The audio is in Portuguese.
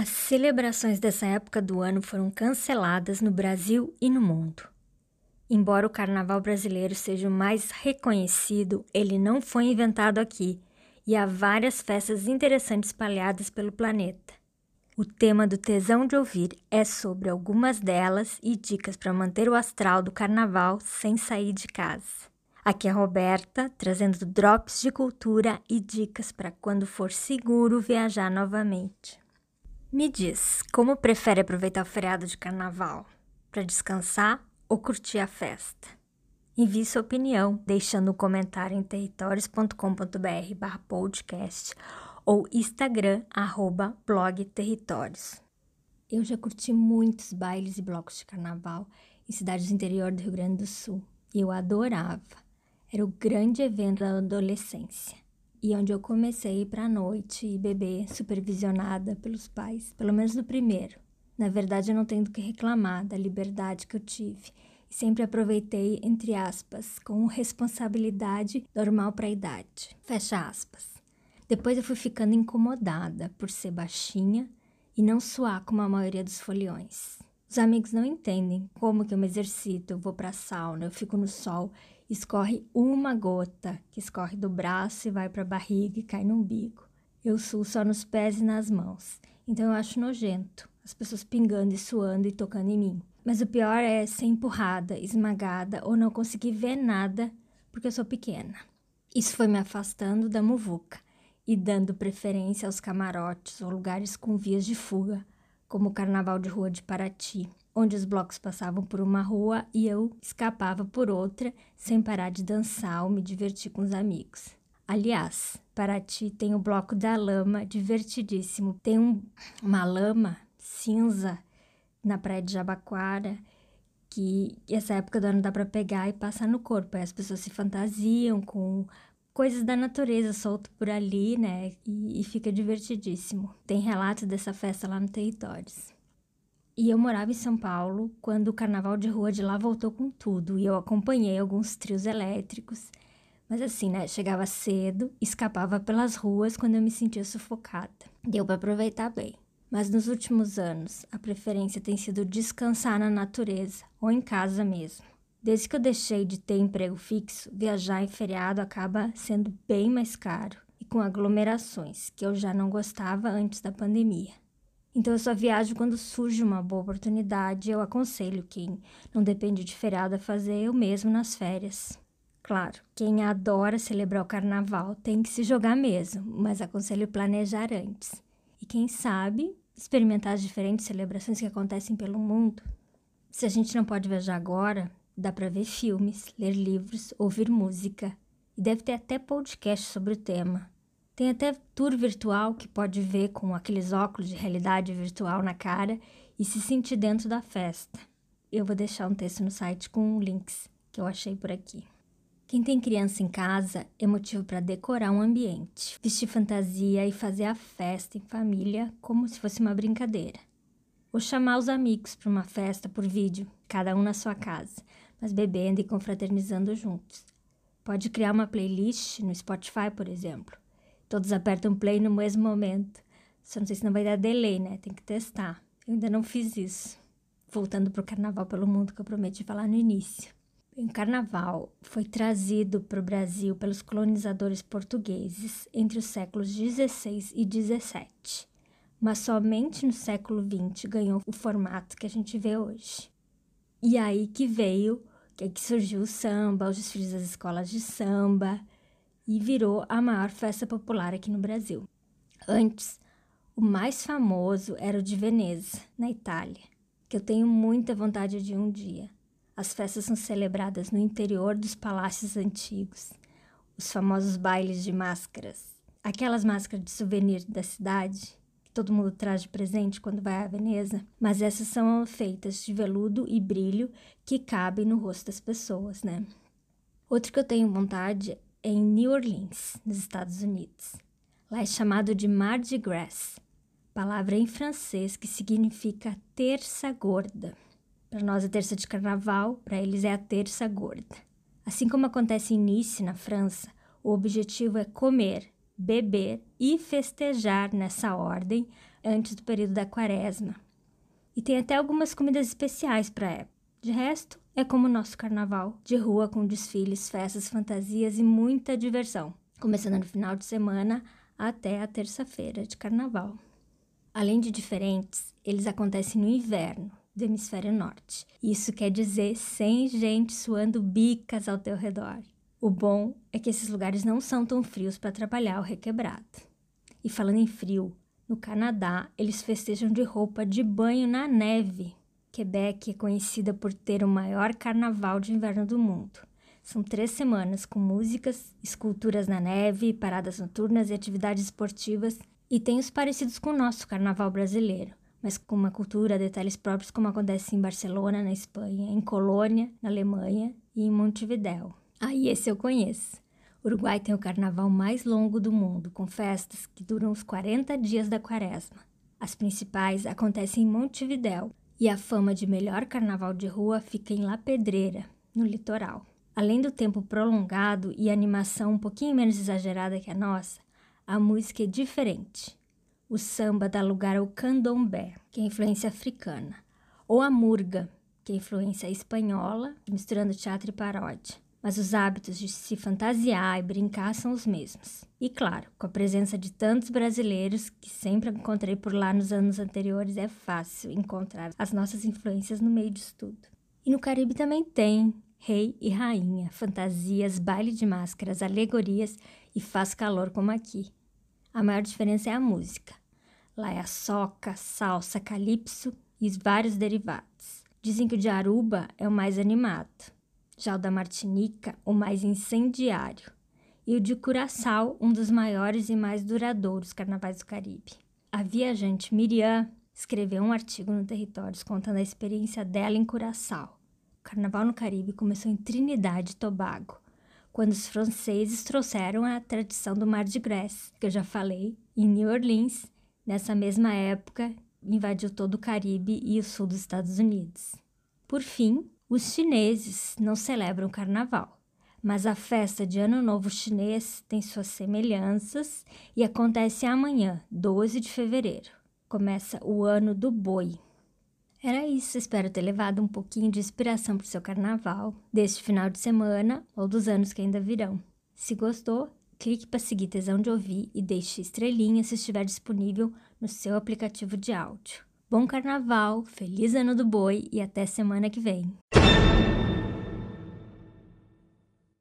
As celebrações dessa época do ano foram canceladas no Brasil e no mundo. Embora o carnaval brasileiro seja o mais reconhecido, ele não foi inventado aqui e há várias festas interessantes espalhadas pelo planeta. O tema do Tesão de Ouvir é sobre algumas delas e dicas para manter o astral do carnaval sem sair de casa. Aqui é a Roberta, trazendo drops de cultura e dicas para quando for seguro viajar novamente. Me diz, como prefere aproveitar o feriado de carnaval? Para descansar ou curtir a festa? Envie sua opinião, deixando um comentário em territórios.com.br podcast ou Instagram, arroba blog territórios. Eu já curti muitos bailes e blocos de carnaval em cidades do interior do Rio Grande do Sul e eu adorava. Era o grande evento da adolescência e onde eu comecei para a noite e beber supervisionada pelos pais, pelo menos no primeiro. Na verdade, eu não tenho do que reclamar da liberdade que eu tive e sempre aproveitei, entre aspas, com responsabilidade normal para a idade. Fecha aspas. Depois eu fui ficando incomodada por ser baixinha e não suar como a maioria dos foliões. Os amigos não entendem como que eu me exercito, eu vou para a sauna, eu fico no sol escorre uma gota que escorre do braço e vai para a barriga e cai no umbigo. Eu suo só nos pés e nas mãos, então eu acho nojento as pessoas pingando e suando e tocando em mim. Mas o pior é ser empurrada, esmagada ou não conseguir ver nada porque eu sou pequena. Isso foi me afastando da muvuca e dando preferência aos camarotes ou lugares com vias de fuga, como o Carnaval de Rua de Paraty, onde os blocos passavam por uma rua e eu escapava por outra, sem parar de dançar ou me divertir com os amigos. Aliás, Paraty tem o bloco da lama, divertidíssimo. Tem um, uma lama cinza na praia de Jabaquara, que essa época do ano dá para pegar e passar no corpo. Aí as pessoas se fantasiam com coisas da natureza solto por ali, né? E, e fica divertidíssimo. Tem relatos dessa festa lá no Territórios. E eu morava em São Paulo quando o carnaval de rua de lá voltou com tudo e eu acompanhei alguns trios elétricos. Mas assim, né? Chegava cedo, escapava pelas ruas quando eu me sentia sufocada. Deu para aproveitar bem. Mas nos últimos anos, a preferência tem sido descansar na natureza ou em casa mesmo. Desde que eu deixei de ter emprego fixo, viajar em feriado acaba sendo bem mais caro e com aglomerações, que eu já não gostava antes da pandemia. Então eu só viajo quando surge uma boa oportunidade. Eu aconselho quem não depende de feriado a fazer o mesmo nas férias. Claro, quem adora celebrar o carnaval tem que se jogar mesmo, mas aconselho planejar antes. E quem sabe experimentar as diferentes celebrações que acontecem pelo mundo. Se a gente não pode viajar agora, dá para ver filmes, ler livros, ouvir música. E deve ter até podcast sobre o tema. Tem até tour virtual que pode ver com aqueles óculos de realidade virtual na cara e se sentir dentro da festa. Eu vou deixar um texto no site com links que eu achei por aqui. Quem tem criança em casa é motivo para decorar um ambiente, vestir fantasia e fazer a festa em família como se fosse uma brincadeira. Ou chamar os amigos para uma festa por vídeo, cada um na sua casa, mas bebendo e confraternizando juntos. Pode criar uma playlist no Spotify, por exemplo, Todos apertam play no mesmo momento. Só não sei se não vai dar delay, né? Tem que testar. Eu ainda não fiz isso. Voltando para o carnaval pelo mundo que eu prometi falar no início. O carnaval foi trazido para o Brasil pelos colonizadores portugueses entre os séculos 16 e 17, mas somente no século 20 ganhou o formato que a gente vê hoje. E aí que veio, que, é que surgiu o samba, os desfiles das escolas de samba, e virou a maior festa popular aqui no Brasil. Antes, o mais famoso era o de Veneza, na Itália, que eu tenho muita vontade de um dia. As festas são celebradas no interior dos palácios antigos, os famosos bailes de máscaras, aquelas máscaras de souvenir da cidade que todo mundo traz de presente quando vai a Veneza, mas essas são feitas de veludo e brilho que cabem no rosto das pessoas, né? Outro que eu tenho vontade em New Orleans, nos Estados Unidos. Lá é chamado de Mardi Gras, palavra em francês que significa terça gorda. Para nós é terça de carnaval, para eles é a terça gorda. Assim como acontece em Nice, na França, o objetivo é comer beber e festejar nessa ordem antes do período da quaresma. E tem até algumas comidas especiais para época. De resto, é como o nosso carnaval, de rua com desfiles, festas, fantasias e muita diversão, começando no final de semana até a terça-feira de carnaval. Além de diferentes, eles acontecem no inverno do hemisfério norte. Isso quer dizer sem gente suando bicas ao teu redor. O bom é que esses lugares não são tão frios para trabalhar o requebrado. E falando em frio, no Canadá eles festejam de roupa de banho na neve. Quebec é conhecida por ter o maior carnaval de inverno do mundo. São três semanas com músicas, esculturas na neve, paradas noturnas e atividades esportivas e tem os parecidos com o nosso carnaval brasileiro, mas com uma cultura, detalhes próprios, como acontece em Barcelona, na Espanha, em Colônia, na Alemanha e em Montevidéu. Aí ah, esse eu conheço. Uruguai tem o carnaval mais longo do mundo, com festas que duram os 40 dias da quaresma. As principais acontecem em Montevidéu e a fama de melhor carnaval de rua fica em La Pedreira, no litoral. Além do tempo prolongado e animação um pouquinho menos exagerada que a nossa, a música é diferente. O samba dá lugar ao candomblé, que é influência africana, ou a murga, que é influência espanhola, misturando teatro e paródia. Mas os hábitos de se fantasiar e brincar são os mesmos. E claro, com a presença de tantos brasileiros que sempre encontrei por lá nos anos anteriores, é fácil encontrar as nossas influências no meio disso tudo. E no Caribe também tem rei e rainha, fantasias, baile de máscaras, alegorias e faz calor como aqui. A maior diferença é a música. Lá é a soca, salsa, calypso e vários derivados. Dizem que o de Aruba é o mais animado, já o da Martinica, o mais incendiário, e o de Curaçao, um dos maiores e mais duradouros carnavais do Caribe. A viajante Miriam escreveu um artigo no Territórios contando a experiência dela em Curaçao. O carnaval no Caribe começou em Trinidade e Tobago, quando os franceses trouxeram a tradição do Mardi Gras, que eu já falei, em New Orleans, nessa mesma época, invadiu todo o Caribe e o sul dos Estados Unidos. Por fim, os chineses não celebram carnaval, mas a festa de Ano Novo Chinês tem suas semelhanças e acontece amanhã, 12 de fevereiro. Começa o Ano do Boi. Era isso, espero ter levado um pouquinho de inspiração para o seu carnaval, deste final de semana ou dos anos que ainda virão. Se gostou, clique para seguir Tesão de Ouvir e deixe estrelinha se estiver disponível no seu aplicativo de áudio. Bom carnaval, feliz ano do boi e até semana que vem.